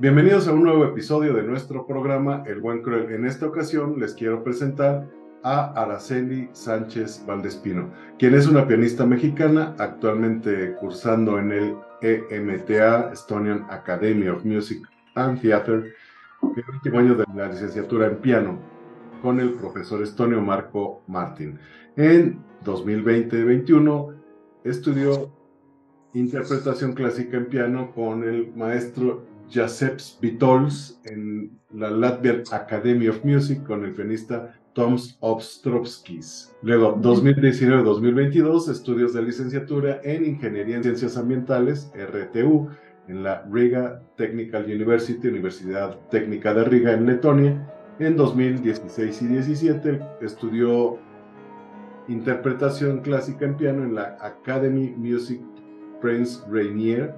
Bienvenidos a un nuevo episodio de nuestro programa El Buen Cruel. En esta ocasión les quiero presentar a Araceli Sánchez Valdespino, quien es una pianista mexicana actualmente cursando en el EMTA, Estonian Academy of Music and Theatre, el último año de la licenciatura en piano con el profesor estonio Marco Martin. En 2020-21 estudió interpretación clásica en piano con el maestro Jaceps Vitols en la Latvian Academy of Music con el pianista Toms Ostrovskis. Luego, 2019-2022, estudios de licenciatura en Ingeniería en Ciencias Ambientales, RTU, en la Riga Technical University, Universidad Técnica de Riga en Letonia. En 2016 y 17 estudió interpretación clásica en piano en la Academy Music Prince Rainier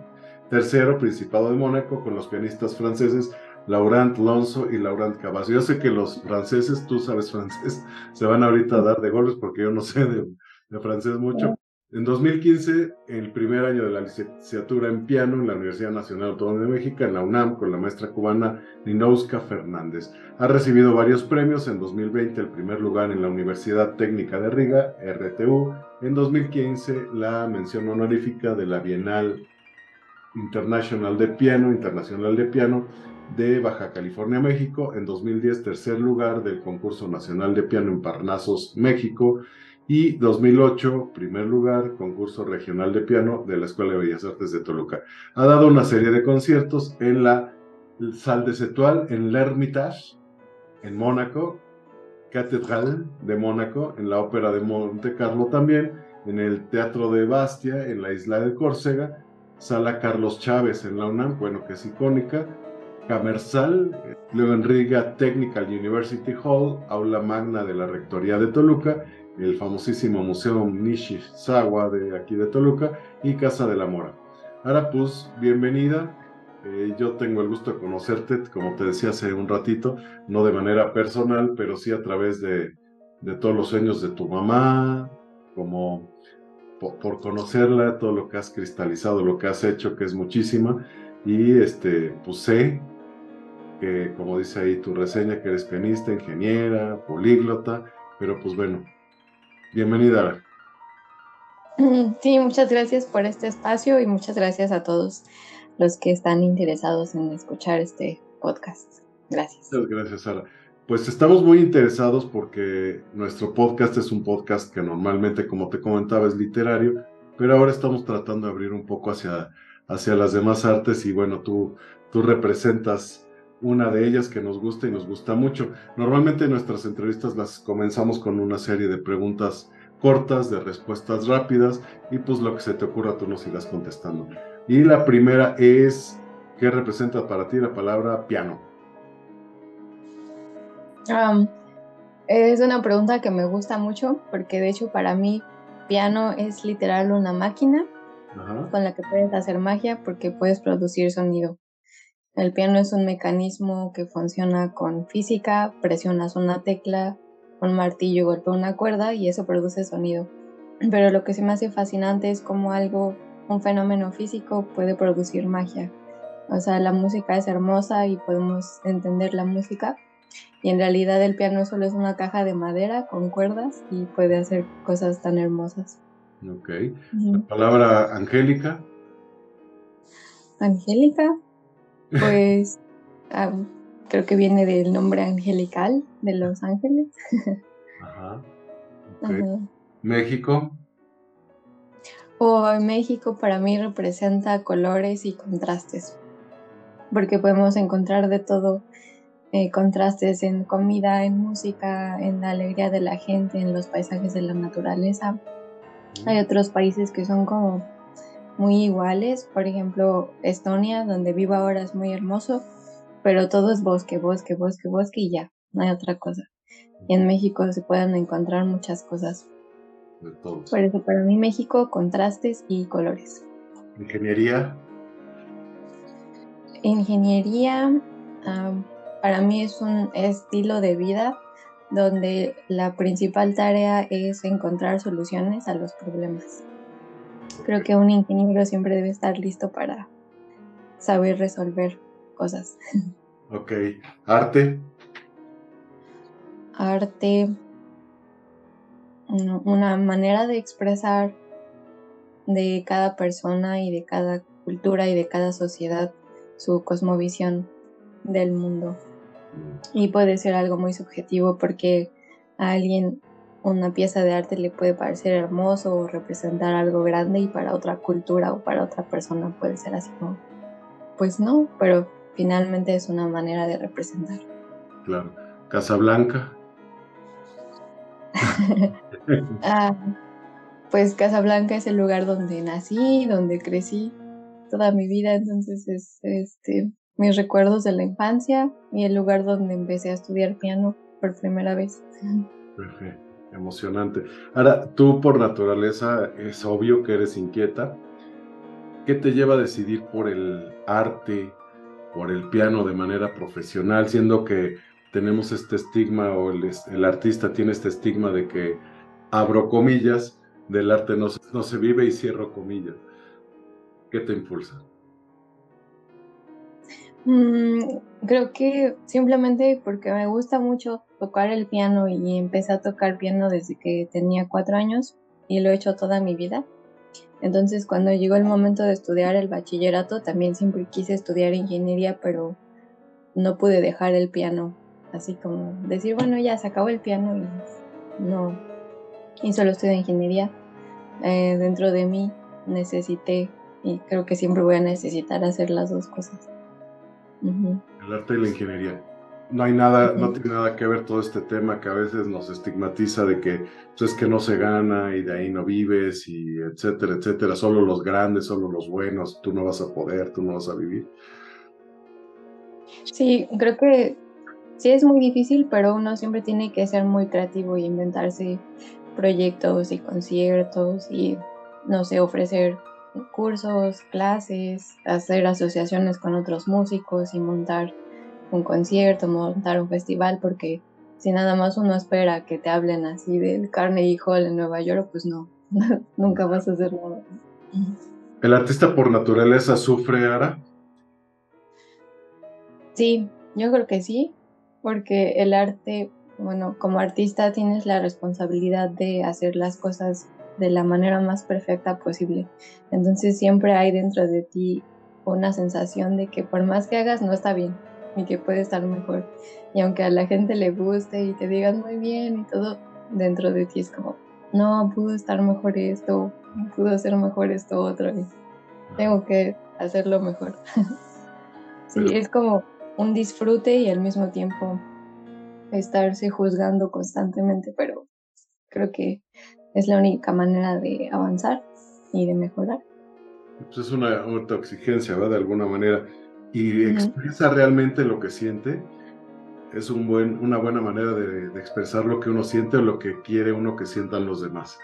Tercero, Principado de Mónaco, con los pianistas franceses Laurent Lonso y Laurent Cavazzo. Yo sé que los franceses, tú sabes francés, se van ahorita a dar de golpes porque yo no sé de, francés mucho. En 2015, el primer año de la licenciatura en piano en la Universidad Nacional Autónoma de México, en la UNAM, con la maestra cubana Ninouska Fernández. Ha recibido varios premios. En 2020, el primer lugar en la Universidad Técnica de Riga, RTU. En 2015, la mención honorífica de la Bienal Internacional de Piano, Internacional de Piano de Baja California, México. En 2010, tercer lugar del concurso nacional de piano en Parnasos, México. Y 2008, primer lugar, concurso regional de piano de la Escuela de Bellas Artes de Toluca. Ha dado una serie de conciertos en la Salle de Cetual, en l'Hermitage, en Mónaco, Catedral de Mónaco, en la Ópera de Monte Carlo también, en el Teatro de Bastia, en la isla de Córcega, Sala Carlos Chávez en la UNAM, bueno, que es icónica, Camersal, luego en Riga Technical University Hall, aula magna de la Rectoría de Toluca, el famosísimo Museo Nishizawa de aquí de Toluca y Casa de la Mora. Ahora pues, bienvenida. Eh, yo tengo el gusto de conocerte, como te decía hace un ratito, no de manera personal, pero sí a través de, de todos los sueños de tu mamá, como por, conocerla, todo lo que has cristalizado, lo que has hecho, que es muchísima. Y este, pues sé que, como dice ahí tu reseña, que eres pianista, ingeniera, políglota, pero pues bueno, bienvenida. Sí, muchas gracias por este espacio y muchas gracias a todos los que están interesados en escuchar este podcast. Gracias. Muchas gracias, Sara. Pues estamos muy interesados porque nuestro podcast es un podcast que normalmente, como te comentaba, es literario, pero ahora estamos tratando de abrir un poco hacia, hacia las demás artes y bueno, tú, tú representas una de ellas que nos gusta y nos gusta mucho. Normalmente nuestras entrevistas las comenzamos con una serie de preguntas cortas, de respuestas rápidas y pues lo que se te ocurra tú nos irás contestando. Y la primera es, ¿qué representa para ti la palabra piano? Es una pregunta que me gusta mucho porque de hecho para mí piano es literal una máquina con la que puedes hacer magia porque puedes producir sonido. El piano es un mecanismo que funciona con física, presionas una tecla, un martillo golpea una cuerda y eso produce sonido. Pero lo que se me hace fascinante es cómo algo, un fenómeno físico puede producir magia. O sea, la música es hermosa y podemos entender la música, y en realidad el piano solo es una caja de madera con cuerdas y puede hacer cosas tan hermosas. Ok. La palabra angélica. Angélica, pues creo que viene del nombre angelical de los ángeles. Ajá. México. O México para mí representa colores y contrastes, porque podemos encontrar de todo eh, contrastes en comida, en música, en la alegría de la gente, en los paisajes de la naturaleza. Hay otros países que son como muy iguales, por ejemplo Estonia, donde vivo ahora es muy hermoso, pero todo es bosque, bosque, bosque, bosque y ya, no hay otra cosa. Y en México se pueden encontrar muchas cosas. Por eso para mí México, contrastes y colores. Ingeniería. Ingeniería, para mí es un estilo de vida donde la principal tarea es encontrar soluciones a los problemas. Creo que un ingeniero siempre debe estar listo para saber resolver cosas. Ok, arte. Arte, una manera de expresar de cada persona y de cada cultura y de cada sociedad su cosmovisión del mundo. Y puede ser algo muy subjetivo porque a alguien una pieza de arte le puede parecer hermoso o representar algo grande y para otra cultura o para otra persona puede ser así como, pues no, pero finalmente es una manera de representar. Claro. Casablanca. ah, pues Casablanca es el lugar donde nací, donde crecí toda mi vida, entonces es este mis recuerdos de la infancia y el lugar donde empecé a estudiar piano por primera vez. Perfecto, emocionante. Ahora, tú por naturaleza es obvio que eres inquieta. ¿Qué te lleva a decidir por el arte, por el piano de manera profesional, siendo que tenemos este estigma o el, el artista tiene este estigma de que, abro comillas, del arte no, no se vive y cierro comillas? ¿Qué te impulsa? Mm, creo que simplemente porque me gusta mucho tocar el piano y empecé a tocar piano desde que tenía cuatro años y lo he hecho toda mi vida. Entonces cuando llegó el momento de estudiar el bachillerato también siempre quise estudiar ingeniería, pero no pude dejar el piano. Así como decir, bueno, ya se acabó el piano y no. Y solo estudio ingeniería. Eh, dentro de mí necesité y creo que siempre voy a necesitar hacer las dos cosas. El arte y la ingeniería. No hay nada, no tiene nada que ver todo este tema que a veces nos estigmatiza de que pues, es que no se gana y de ahí no vives y etcétera, etcétera. Solo los grandes, solo los buenos, tú no vas a poder, tú no vas a vivir. Sí, creo que sí es muy difícil, pero uno siempre tiene que ser muy creativo y inventarse proyectos y conciertos y, no sé, ofrecer cursos, clases, hacer asociaciones con otros músicos y montar un concierto, montar un festival, porque si nada más uno espera que te hablen así del Carnegie Hall en Nueva York, pues no, nunca vas a hacer nada. ¿El artista por naturaleza sufre, Ara? Sí, yo creo que sí, porque el arte, bueno, como artista tienes la responsabilidad de hacer las cosas de la manera más perfecta posible. Entonces siempre hay dentro de ti una sensación de que por más que hagas no está bien y que puede estar mejor. Y aunque a la gente le guste y te digan muy bien y todo, dentro de ti es como, no, pudo estar mejor esto, pudo ser mejor esto otro. Y tengo que hacerlo mejor. sí, es como un disfrute y al mismo tiempo estarse juzgando constantemente, pero creo que es la única manera de avanzar y de mejorar. Pues es una autoexigencia, ¿verdad? De alguna manera. Y expresa realmente lo que siente. Es un buen, una buena manera de, expresar lo que uno siente o lo que quiere uno que sientan los demás.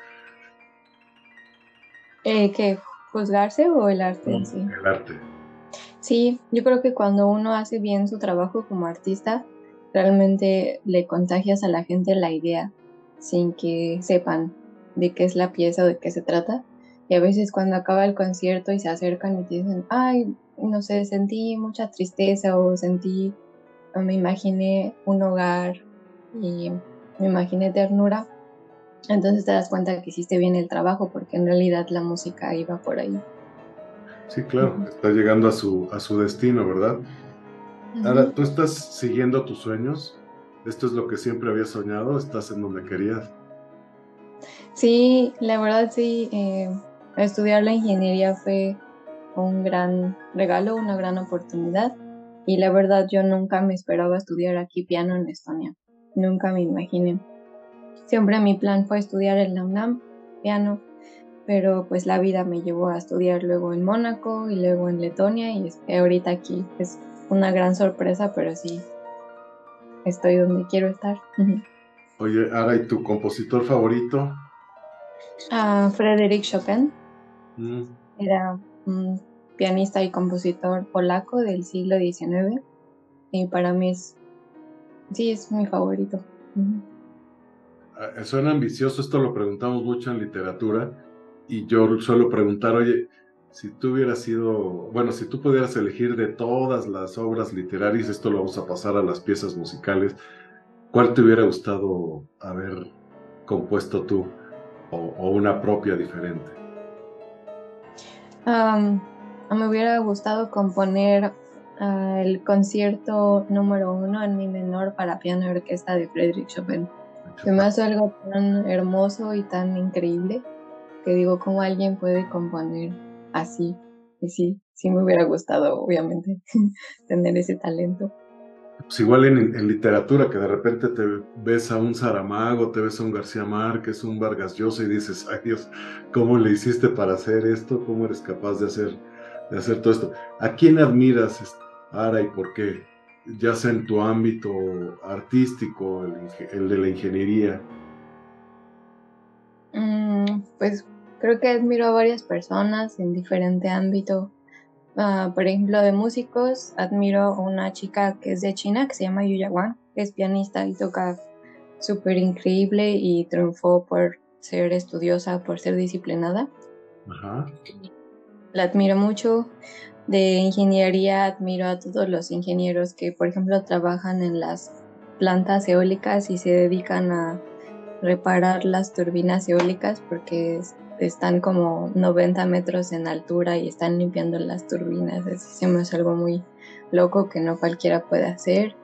Eh, ¿Qué? ¿Juzgarse o el arte en sí? El arte. Sí, yo creo que cuando uno hace bien su trabajo como artista, realmente le contagias a la gente la idea sin que sepan de qué es la pieza o de qué se trata. Y a veces cuando acaba el concierto y se acercan y te dicen, ay, no sé, sentí mucha tristeza o sentí, o me imaginé un hogar y me imaginé ternura. Entonces te das cuenta que hiciste bien el trabajo porque en realidad la música iba por ahí. Sí, claro, está llegando a su, a su destino, ¿verdad? Ahora, ¿tú estás siguiendo tus sueños? ¿Esto es lo que siempre habías soñado? ¿Estás en donde querías? Sí, la verdad sí, eh, estudiar la ingeniería fue un gran regalo, una gran oportunidad y la verdad yo nunca me esperaba estudiar aquí piano en Estonia, nunca me imaginé. Siempre mi plan fue estudiar en la piano, pero pues la vida me llevó a estudiar luego en Mónaco y luego en Letonia y ahorita aquí es una gran sorpresa, pero sí estoy donde quiero estar. Oye, Ara, ¿y tu compositor favorito? A Frédéric Chopin. Mm. Era un pianista y compositor polaco del siglo XIX y para mí es, sí, es mi favorito. Ah, suena ambicioso, esto lo preguntamos mucho en literatura y yo suelo preguntar, oye, si tú hubieras sido, bueno, si tú pudieras elegir de todas las obras literarias, esto lo vamos a pasar a las piezas musicales, ¿cuál te hubiera gustado haber compuesto tú o, una propia diferente? me hubiera gustado componer ah, el concierto número uno en mi menor para piano y orquesta de Frédéric Chopin. Se me hace algo tan hermoso y tan increíble que digo, ¿cómo alguien puede componer así. Y sí, sí me hubiera gustado, obviamente, tener ese talento. Pues igual en, literatura, que de repente te ves a un Saramago, te ves a un García Márquez, un Vargas Llosa y dices, ay Dios, ¿cómo le hiciste para hacer esto? ¿Cómo eres capaz de hacer, de hacer todo esto? ¿A quién admiras, Ara, y por qué? Ya sea en tu ámbito artístico, el, de la ingeniería. Mm, pues Creo que admiro a varias personas en diferente ámbito. Ah, por ejemplo, de músicos, admiro a una chica que es de China, que se llama Yuya Wang, que es pianista y toca súper increíble y triunfó por ser estudiosa, por ser disciplinada. La admiro mucho. De ingeniería admiro a todos los ingenieros que, por ejemplo, trabajan en las plantas eólicas y se dedican a reparar las turbinas eólicas porque están como 90 metros en altura y están limpiando las turbinas. Es, algo muy loco que no cualquiera puede hacer.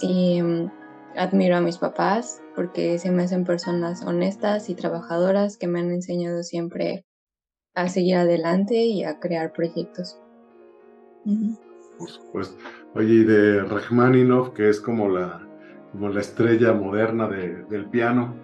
Y mm, admiro a mis papás porque se me hacen personas honestas y trabajadoras que me han enseñado siempre a seguir adelante y a crear proyectos. Por supuesto. Oye, y de Rachmaninoff, que es como la, como la estrella moderna del piano,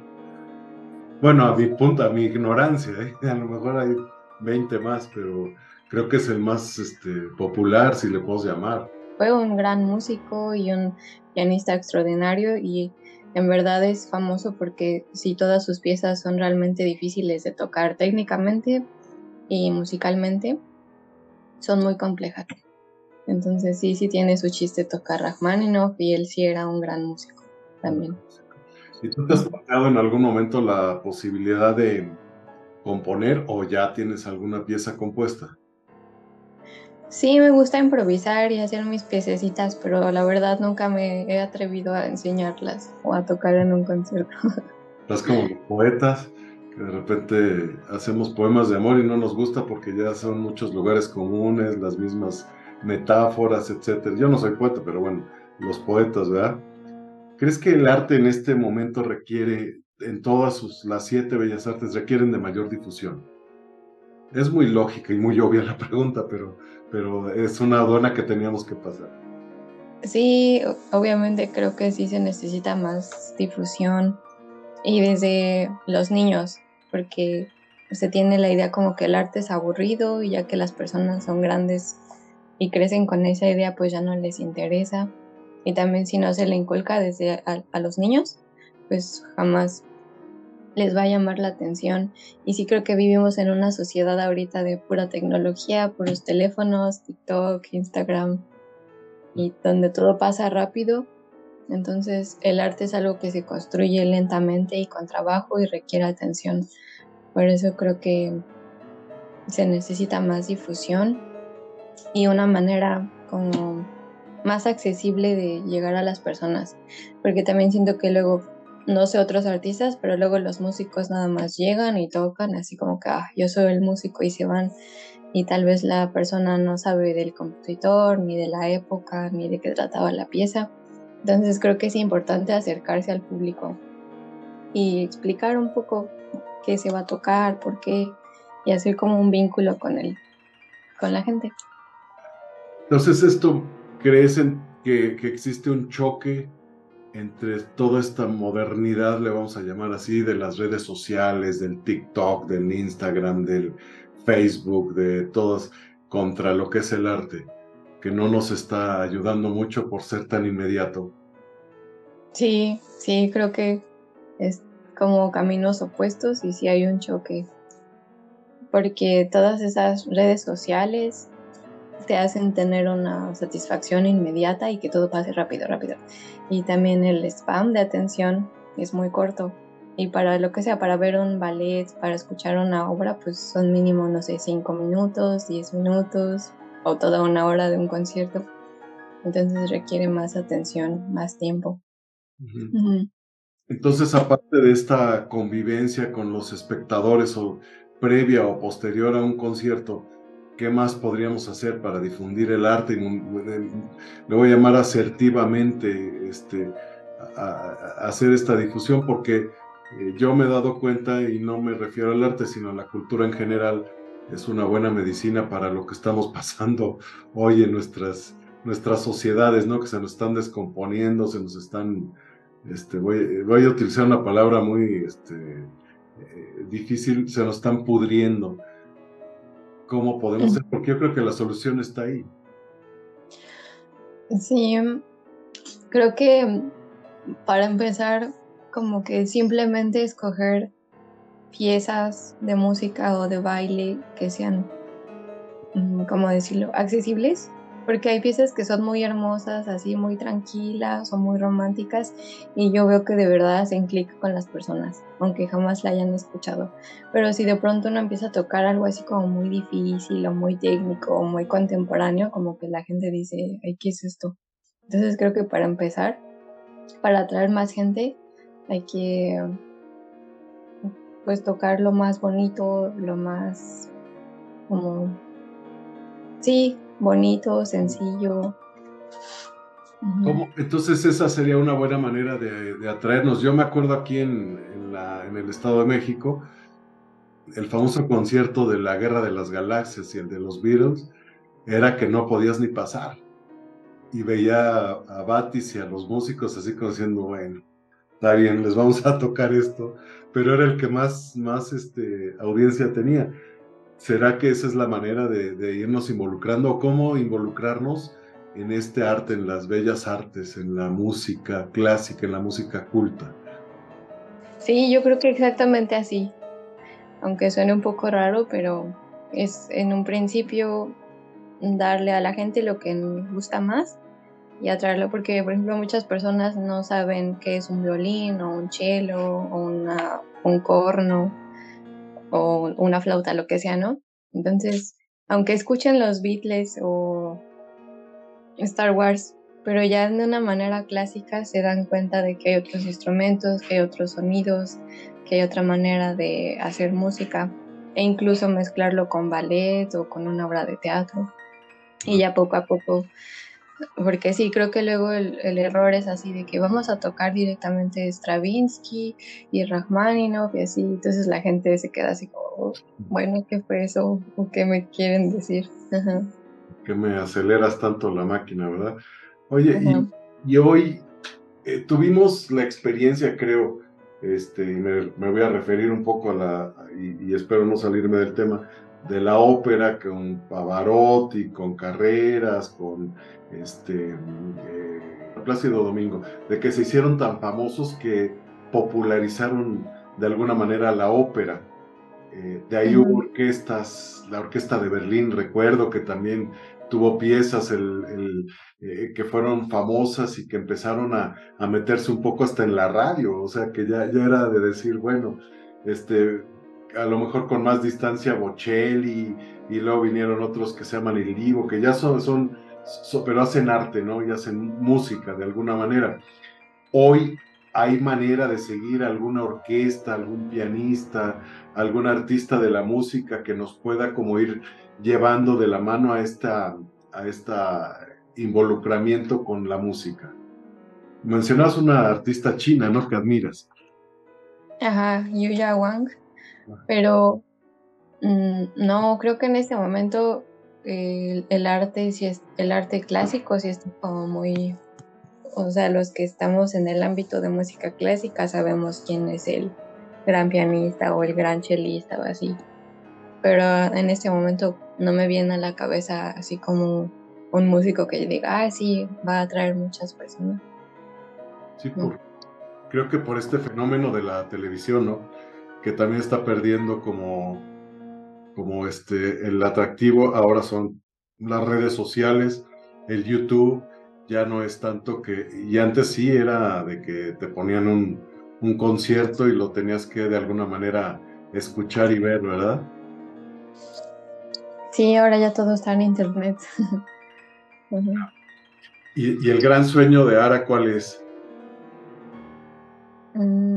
bueno, a mi punto, a mi ignorancia, ¿eh? a lo mejor hay 20 más, pero creo que es el más este, popular, si le puedo llamar. Fue un gran músico y un pianista extraordinario y en verdad es famoso porque sí, todas sus piezas son realmente difíciles de tocar técnicamente y musicalmente, son muy complejas. Entonces sí, sí tiene su chiste tocar Rachmaninoff y él sí era un gran músico también. ¿Y tú te has planteado en algún momento la posibilidad de componer o ya tienes alguna pieza compuesta? Sí, me gusta improvisar y hacer mis piececitas, pero la verdad nunca me he atrevido a enseñarlas o a tocar en un concierto. Estás como los poetas, que de repente hacemos poemas de amor y no nos gusta porque ya son muchos lugares comunes, las mismas metáforas, etc. Yo no soy poeta, pero bueno, los poetas, ¿verdad? ¿Crees que el arte en este momento requiere, en todas sus, las siete bellas artes, requieren de mayor difusión? Es muy lógica y muy obvia la pregunta, pero, pero es una aduana que teníamos que pasar. Sí, obviamente creo que sí se necesita más difusión y desde los niños, porque se tiene la idea como que el arte es aburrido y ya que las personas son grandes y crecen con esa idea, pues ya no les interesa y también si no se le inculca desde a, los niños, pues jamás les va a llamar la atención. Y sí creo que vivimos en una sociedad ahorita de pura tecnología, puros teléfonos, TikTok, Instagram, y donde todo pasa rápido. Entonces el arte es algo que se construye lentamente y con trabajo y requiere atención. Por eso creo que se necesita más difusión y una manera como más accesible de llegar a las personas, porque también siento que luego, no sé otros artistas, pero luego los músicos nada más llegan y tocan, así como que ah, yo soy el músico y se van, y tal vez la persona no sabe del compositor, ni de la época, ni de qué trataba la pieza. Entonces creo que es importante acercarse al público y explicar un poco qué se va a tocar, por qué, y hacer como un vínculo con él, con la gente. Entonces esto ¿Crees que, existe un choque entre toda esta modernidad, le vamos a llamar así, de las redes sociales, del TikTok, del Instagram, del Facebook, de todas, contra lo que es el arte, que no nos está ayudando mucho por ser tan inmediato? Sí, sí, creo que es como caminos opuestos y sí hay un choque, porque todas esas redes sociales te hacen tener una satisfacción inmediata y que todo pase rápido, rápido. Y también el spam de atención es muy corto Y para lo que sea, para ver un ballet, para escuchar una obra, pues son mínimo, no sé, cinco minutos, diez minutos o toda una hora de un concierto. Entonces requiere más atención, más tiempo. Entonces, aparte de esta convivencia con los espectadores o previa o posterior a un concierto, ¿qué más podríamos hacer para difundir el arte? Le voy a llamar asertivamente este, a, hacer esta difusión porque eh, yo me he dado cuenta, y no me refiero al arte, sino a la cultura en general, es una buena medicina para lo que estamos pasando hoy en nuestras, nuestras sociedades, ¿no? Que se nos están descomponiendo, se nos están este, voy, a utilizar una palabra muy este, eh, difícil, se nos están pudriendo. ¿Cómo podemos hacer? Porque yo creo que la solución está ahí. Sí, creo que para empezar, como que simplemente escoger piezas de música o de baile que sean, mm, ¿cómo decirlo?, accesibles porque hay piezas que son muy hermosas, así muy tranquilas o muy románticas y yo veo que de verdad hacen clic con las personas, aunque jamás la hayan escuchado. Pero si de pronto uno empieza a tocar algo así como muy difícil o muy técnico o muy contemporáneo, como que la gente dice, ay, ¿qué es esto? Entonces creo que para empezar, para atraer más gente, hay que pues tocar lo más bonito, lo más como sí, bonito, sencillo. Entonces esa sería una buena manera de, atraernos. Yo me acuerdo aquí en, el Estado de México, el famoso concierto de la Guerra de las Galaxias y el de los Beatles, era que no podías ni pasar. Y veía a, Batis y a los músicos así como diciendo, bueno, está bien, les vamos a tocar esto, pero era el que más, más este, audiencia tenía. ¿Será que esa es la manera de, irnos involucrando? ¿Cómo involucrarnos en este arte, en las bellas artes, en la música clásica, en la música culta? Sí, yo creo que exactamente así. Aunque suene un poco raro, pero es en un principio darle a la gente lo que gusta más y atraerlo porque, por ejemplo, muchas personas no saben qué es un violín o un cello o una, un corno o una flauta, lo que sea, ¿no? Entonces, aunque escuchen los Beatles o Star Wars, pero ya de una manera clásica se dan cuenta de que hay otros instrumentos, que hay otros sonidos, que hay otra manera de hacer música e incluso mezclarlo con ballet o con una obra de teatro. Y ya poco a poco porque sí, creo que luego el, error es así de que vamos a tocar directamente Stravinsky y Rachmaninoff y así, entonces la gente se queda así como, oh, bueno, ¿qué fue eso? ¿O qué me quieren decir? Que me aceleras tanto la máquina, ¿verdad? Oye, y, hoy eh, tuvimos la experiencia, creo, este, y me, voy a referir un poco a la, y, y espero no salirme del tema, de la ópera con Pavarotti, con Carreras, con este, eh, Plácido Domingo, de que se hicieron tan famosos que popularizaron de alguna manera la ópera. Eh, de ahí hubo orquestas, la orquesta de Berlín, recuerdo que también tuvo piezas el, eh, que fueron famosas y que empezaron a, a, meterse un poco hasta en la radio, o sea que ya, ya era de decir, bueno, este, a lo mejor con más distancia Bocelli y luego vinieron otros que se llaman El Divo, que ya son, son pero hacen arte, ¿no? Y hacen música de alguna manera. Hoy hay manera de seguir alguna orquesta, algún pianista, algún artista de la música que nos pueda como ir llevando de la mano a esta a esta involucramiento con la música. Mencionas una artista china, ¿no? Que admiras. Ajá, Yuya Wang. Pero mm, no, creo que en este momento el, arte, si es el arte clásico, si está como muy, o sea, los que estamos en el ámbito de música clásica sabemos quién es el gran pianista o el gran chelista o así. Pero en este momento no me viene a la cabeza así como un músico que diga, ah, sí, va a atraer muchas personas. Sí, creo que por este fenómeno de la televisión, ¿no? Que también está perdiendo como como este, el atractivo ahora son las redes sociales, el YouTube, ya no es tanto que, y antes sí era de que te ponían un, un concierto y lo tenías que de alguna manera escuchar y ver, ¿verdad? Sí, ahora ya todo está en internet. ¿Y, el gran sueño de Ara cuál es? Mm,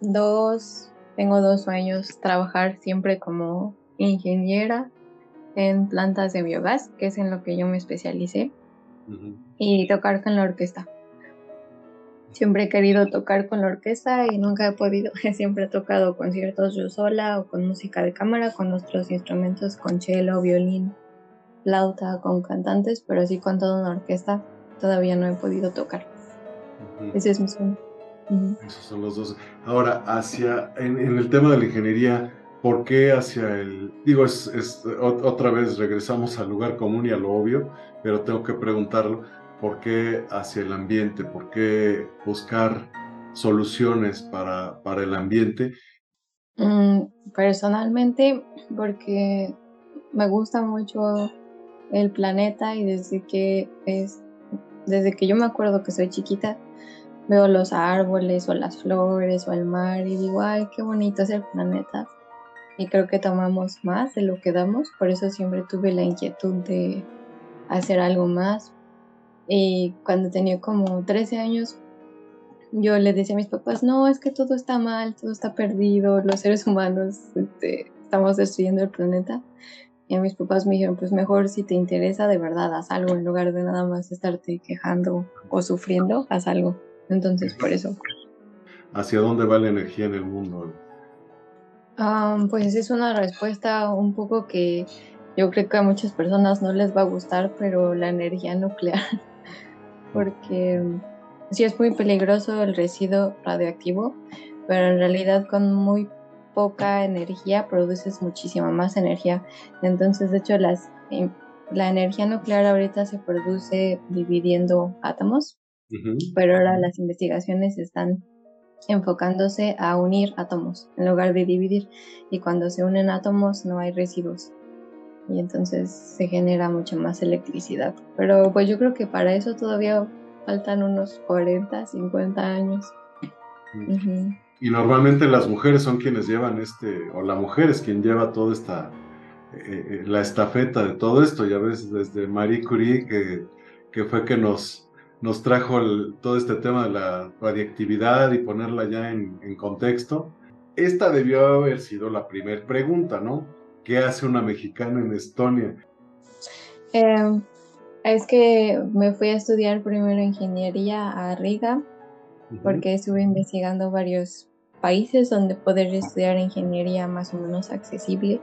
dos, tengo dos sueños, trabajar siempre como ingeniera en plantas de biogás, que es en lo que yo me especialicé, y tocar con la orquesta. Siempre he querido tocar con la orquesta y nunca he podido. Siempre he tocado conciertos yo sola o con música de cámara, con otros instrumentos, con cello, violín, flauta, con cantantes, pero así con toda una orquesta todavía no he podido tocar. Ese es mi sueño. Esos son los dos. Ahora, hacia, en, el tema de la ingeniería, ¿por qué hacia el, digo, es, es, otra vez regresamos al lugar común y a lo obvio, pero tengo que preguntarlo, ¿por qué hacia el ambiente? ¿Por qué buscar soluciones para, para el ambiente? Mm, personalmente, porque me gusta mucho el planeta y desde que es, desde que yo me acuerdo que soy chiquita, veo los árboles o las flores o el mar y digo, ay, qué bonito es el planeta. Y creo que tomamos más de lo que damos, por eso siempre tuve la inquietud de hacer algo más. Y cuando tenía como 13 años, yo le decía a mis papás, no, es que todo está mal, todo está perdido, los seres humanos este, estamos destruyendo el planeta. Y a mis papás me dijeron, pues mejor si te interesa de verdad, haz algo en lugar de nada más estarte quejando o sufriendo, haz algo. Entonces, por eso. ¿Hacia dónde va la energía en el mundo? pues es una respuesta un poco que yo creo que a muchas personas no les va a gustar, pero la energía nuclear, porque sí es muy peligroso el residuo radioactivo, pero en realidad con muy poca energía produces muchísima más energía. Entonces, de hecho, las, em, la energía nuclear ahorita se produce dividiendo átomos pero ahora las investigaciones están enfocándose a unir átomos en lugar de dividir. Y cuando se unen átomos no hay residuos. Y entonces se genera mucha más electricidad. Pero pues yo creo que para eso todavía faltan unos 40, 50 años. Y normalmente las mujeres son quienes llevan este, o la mujer es quien lleva toda esta, eh, eh, la estafeta de todo esto, ya ves, desde Marie Curie, que, que fue que nos nos trajo todo este tema de la radiactividad y ponerla ya en, contexto. Esta debió haber sido la primera pregunta, ¿no? ¿Qué hace una mexicana en Estonia? Em, es que me fui a estudiar primero ingeniería a Riga, porque estuve investigando varios países donde poder estudiar ingeniería más o menos accesible.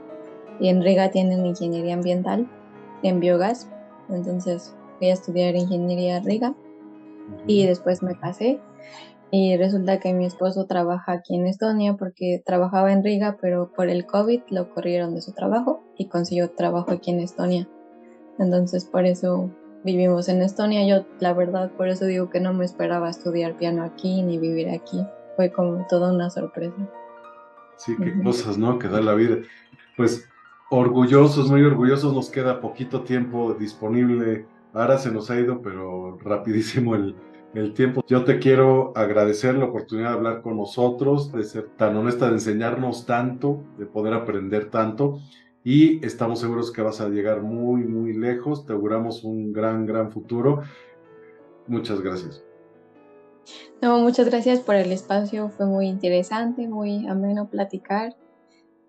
Y en Riga tienen ingeniería ambiental en biogás. Entonces fui a estudiar ingeniería a Riga y después me casé y resulta que mi esposo trabaja aquí en Estonia porque trabajaba en Riga, pero por el COVID lo corrieron de su trabajo y consiguió trabajo aquí en Estonia. Entonces por eso vivimos en Estonia. Yo la verdad por eso digo que no me esperaba estudiar piano aquí ni vivir aquí. Fue como toda una sorpresa. Sí, qué cosas, ¿no? Que da la vida. Pues orgullosos, muy orgullosos, nos queda poquito tiempo disponible Ahora se nos ha ido, pero rapidísimo el, tiempo. Yo te quiero agradecer la oportunidad de hablar con nosotros, de ser tan honesta, de enseñarnos tanto, de poder aprender tanto. Y estamos seguros que vas a llegar muy, muy lejos. Te auguramos un gran, gran futuro. Muchas gracias. No, muchas gracias por el espacio. Fue muy interesante, muy ameno platicar.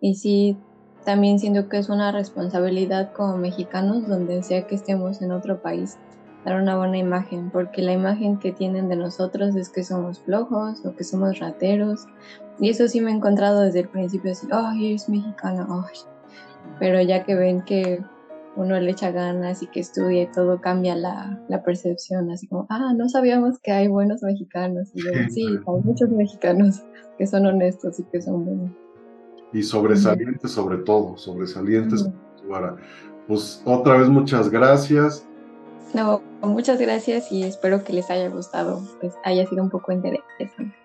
Y sí, también siento que es una responsabilidad como mexicanos, donde sea que estemos en otro país, dar una buena imagen, porque la imagen que tienen de nosotros es que somos flojos o que somos rateros. Y eso sí me he encontrado desde el principio, así, ay, eres mexicano, Pero ya que ven que uno le echa ganas y que estudia y todo cambia la, la, percepción, así como, ah, no sabíamos que hay buenos mexicanos. Y yo, sí, hay muchos mexicanos que son honestos y que son buenos y sobresalientes sobre todo, sobresalientes. Pues otra vez muchas gracias. No, muchas gracias y espero que les haya gustado, pues haya sido un poco interesante.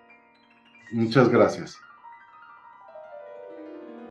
Muchas gracias.